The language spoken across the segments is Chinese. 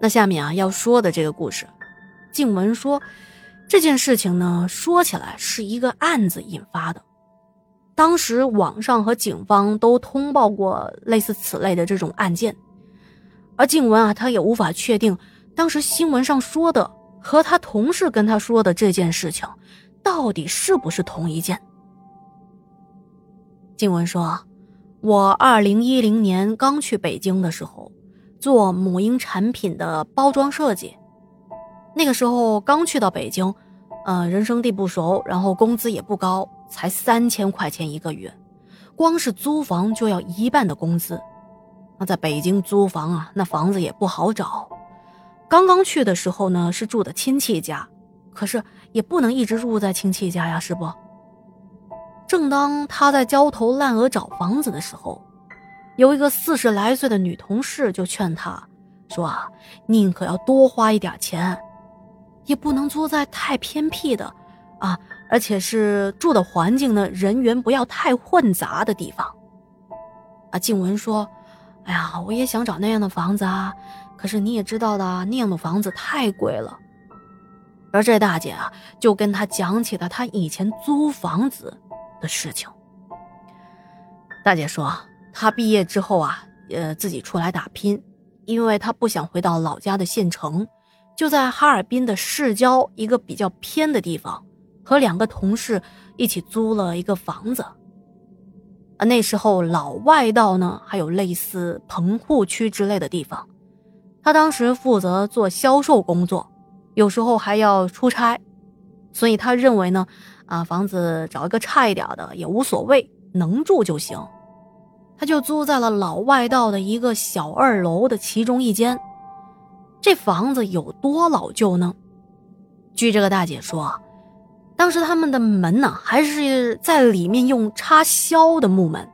那下面啊要说的这个故事，静文说，这件事情呢说起来是一个案子引发的。当时网上和警方都通报过类似此类的这种案件，而静文啊，他也无法确定当时新闻上说的和他同事跟他说的这件事情，到底是不是同一件。静文说：“我二零一零年刚去北京的时候，做母婴产品的包装设计，那个时候刚去到北京，呃，人生地不熟，然后工资也不高。”才三千块钱一个月，光是租房就要一半的工资。那在北京租房啊，那房子也不好找。刚刚去的时候呢，是住的亲戚家，可是也不能一直住在亲戚家呀，是不？正当他在焦头烂额找房子的时候，有一个四十来岁的女同事就劝他说：“啊，宁可要多花一点钱，也不能租在太偏僻的啊。”而且是住的环境呢，人员不要太混杂的地方。啊，静文说：“哎呀，我也想找那样的房子啊，可是你也知道的，那样的房子太贵了。”而这大姐啊，就跟他讲起了她以前租房子的事情。大姐说，他毕业之后啊，呃，自己出来打拼，因为他不想回到老家的县城，就在哈尔滨的市郊一个比较偏的地方。和两个同事一起租了一个房子，啊，那时候老外道呢还有类似棚户区之类的地方，他当时负责做销售工作，有时候还要出差，所以他认为呢，啊，房子找一个差一点的也无所谓，能住就行，他就租在了老外道的一个小二楼的其中一间。这房子有多老旧呢？据这个大姐说。当时他们的门呢，还是在里面用插销的木门。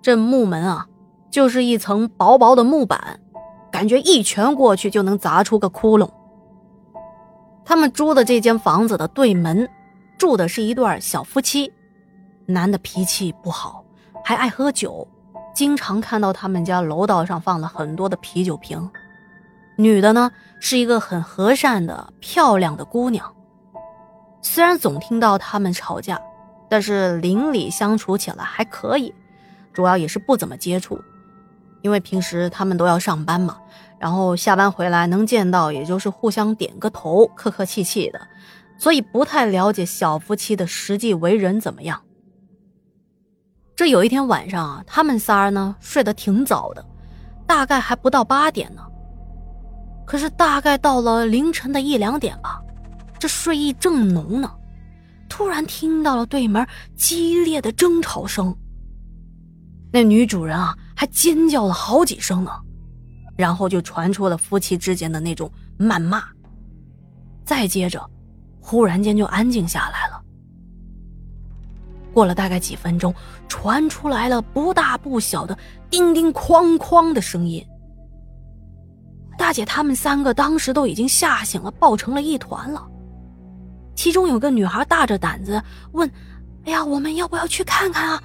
这木门啊，就是一层薄薄的木板，感觉一拳过去就能砸出个窟窿。他们租的这间房子的对门，住的是一对小夫妻，男的脾气不好，还爱喝酒，经常看到他们家楼道上放了很多的啤酒瓶。女的呢，是一个很和善的漂亮的姑娘。虽然总听到他们吵架，但是邻里相处起来还可以，主要也是不怎么接触，因为平时他们都要上班嘛，然后下班回来能见到也就是互相点个头，客客气气的，所以不太了解小夫妻的实际为人怎么样。这有一天晚上啊，他们仨呢睡得挺早的，大概还不到八点呢，可是大概到了凌晨的一两点吧。这睡意正浓呢，突然听到了对门激烈的争吵声。那女主人啊，还尖叫了好几声呢，然后就传出了夫妻之间的那种谩骂。再接着，忽然间就安静下来了。过了大概几分钟，传出来了不大不小的叮叮哐哐的声音。大姐他们三个当时都已经吓醒了，抱成了一团了。其中有个女孩大着胆子问：“哎呀，我们要不要去看看啊？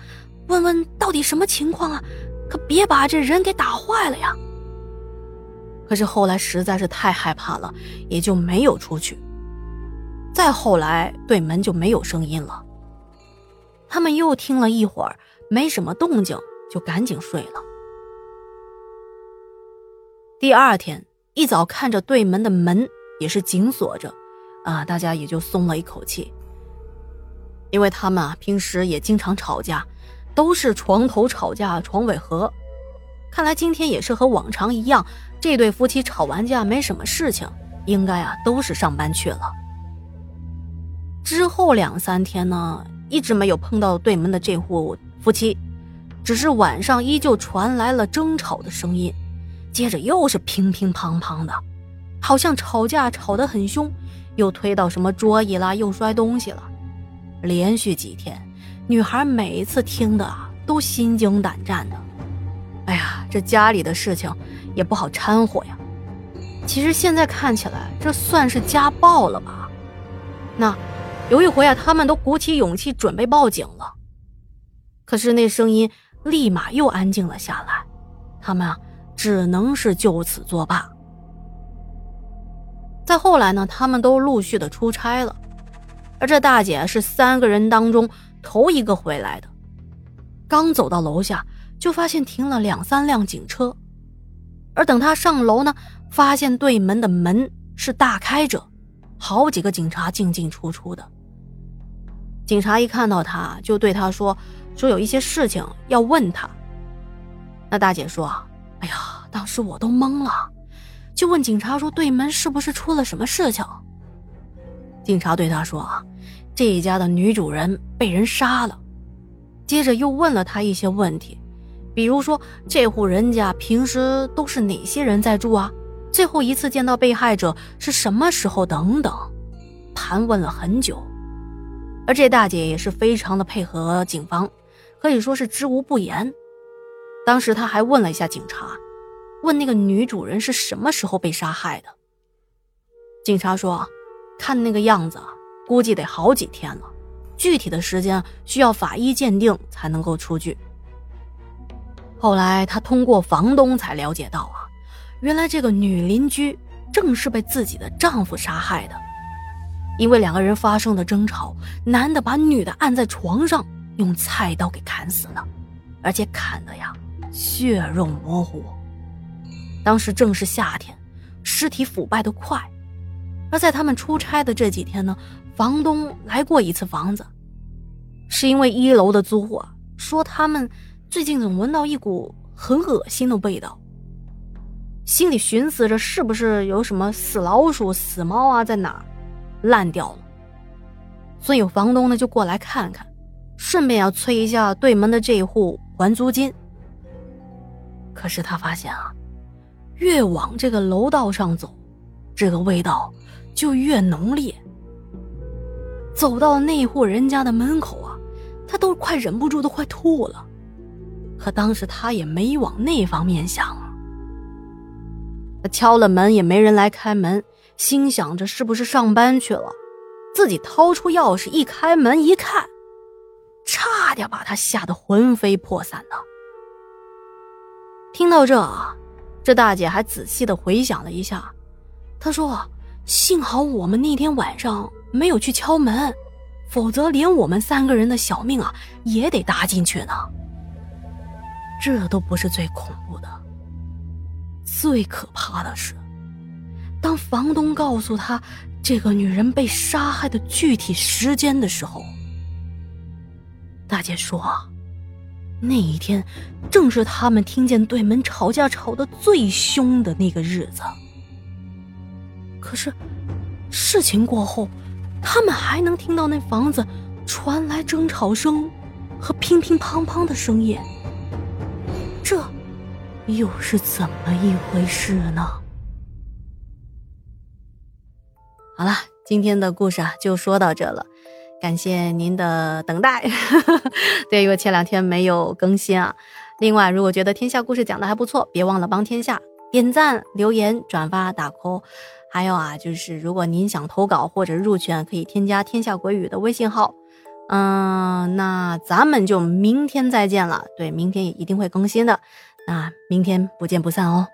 问问到底什么情况啊？可别把这人给打坏了呀！”可是后来实在是太害怕了，也就没有出去。再后来，对门就没有声音了。他们又听了一会儿，没什么动静，就赶紧睡了。第二天一早，看着对门的门也是紧锁着。啊，大家也就松了一口气，因为他们啊平时也经常吵架，都是床头吵架床尾和。看来今天也是和往常一样，这对夫妻吵完架没什么事情，应该啊都是上班去了。之后两三天呢，一直没有碰到对门的这户夫妻，只是晚上依旧传来了争吵的声音，接着又是乒乒乓乓的，好像吵架吵得很凶。又推到什么桌椅啦，又摔东西了，连续几天，女孩每一次听的都心惊胆战的。哎呀，这家里的事情也不好掺和呀。其实现在看起来，这算是家暴了吧？那有一回啊，他们都鼓起勇气准备报警了，可是那声音立马又安静了下来，他们啊，只能是就此作罢，再后来呢，他们都陆续的出差了，而这大姐是三个人当中头一个回来的。刚走到楼下，就发现停了两三辆警车，而等她上楼呢，发现对门的门是大开着，好几个警察进进出出的。警察一看到他，就对他说：“说有一些事情要问他。”那大姐说：“哎呀，当时我都懵了。”就问警察说：“对门是不是出了什么事情？”警察对他说：“啊，这一家的女主人被人杀了。”接着又问了他一些问题，比如说这户人家平时都是哪些人在住啊？最后一次见到被害者是什么时候？等等，盘问了很久。而这大姐也是非常的配合警方，可以说是知无不言。当时她还问了一下警察。问那个女主人是什么时候被杀害的？警察说，看那个样子，估计得好几天了，具体的时间需要法医鉴定才能够出具。后来她通过房东才了解到啊，原来这个女邻居正是被自己的丈夫杀害的，因为两个人发生了争吵，男的把女的按在床上，用菜刀给砍死了，而且砍的呀血肉模糊。当时正是夏天，尸体腐败的快。而在他们出差的这几天呢，房东来过一次房子，是因为一楼的租户说他们最近总闻到一股很恶心的味道，心里寻思着是不是有什么死老鼠、死猫啊在哪儿烂掉了，所以房东呢就过来看看，顺便要催一下对门的这一户还租金。可是他发现啊。越往这个楼道上走，这个味道就越浓烈。走到那户人家的门口啊，他都快忍不住都快吐了。可当时他也没往那方面想。他敲了门也没人来开门，心想着是不是上班去了。自己掏出钥匙一开门一看，差点把他吓得魂飞魄散的。听到这啊。这大姐还仔细的回想了一下，她说：“幸好我们那天晚上没有去敲门，否则连我们三个人的小命啊也得搭进去呢。”这都不是最恐怖的，最可怕的是，当房东告诉他这个女人被杀害的具体时间的时候，大姐说。那一天，正是他们听见对门吵架吵得最凶的那个日子。可是，事情过后，他们还能听到那房子传来争吵声和乒乒乓乓的声音。这又是怎么一回事呢？好了，今天的故事啊，就说到这了。感谢您的等待，对，因为前两天没有更新啊。另外，如果觉得天下故事讲的还不错，别忘了帮天下点赞、留言、转发、打 call。还有啊，就是如果您想投稿或者入群，可以添加天下鬼语的微信号。嗯，那咱们就明天再见了。对，明天也一定会更新的。那明天不见不散哦。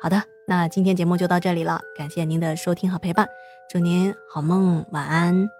好的，那今天节目就到这里了，感谢您的收听和陪伴，祝您好梦，晚安。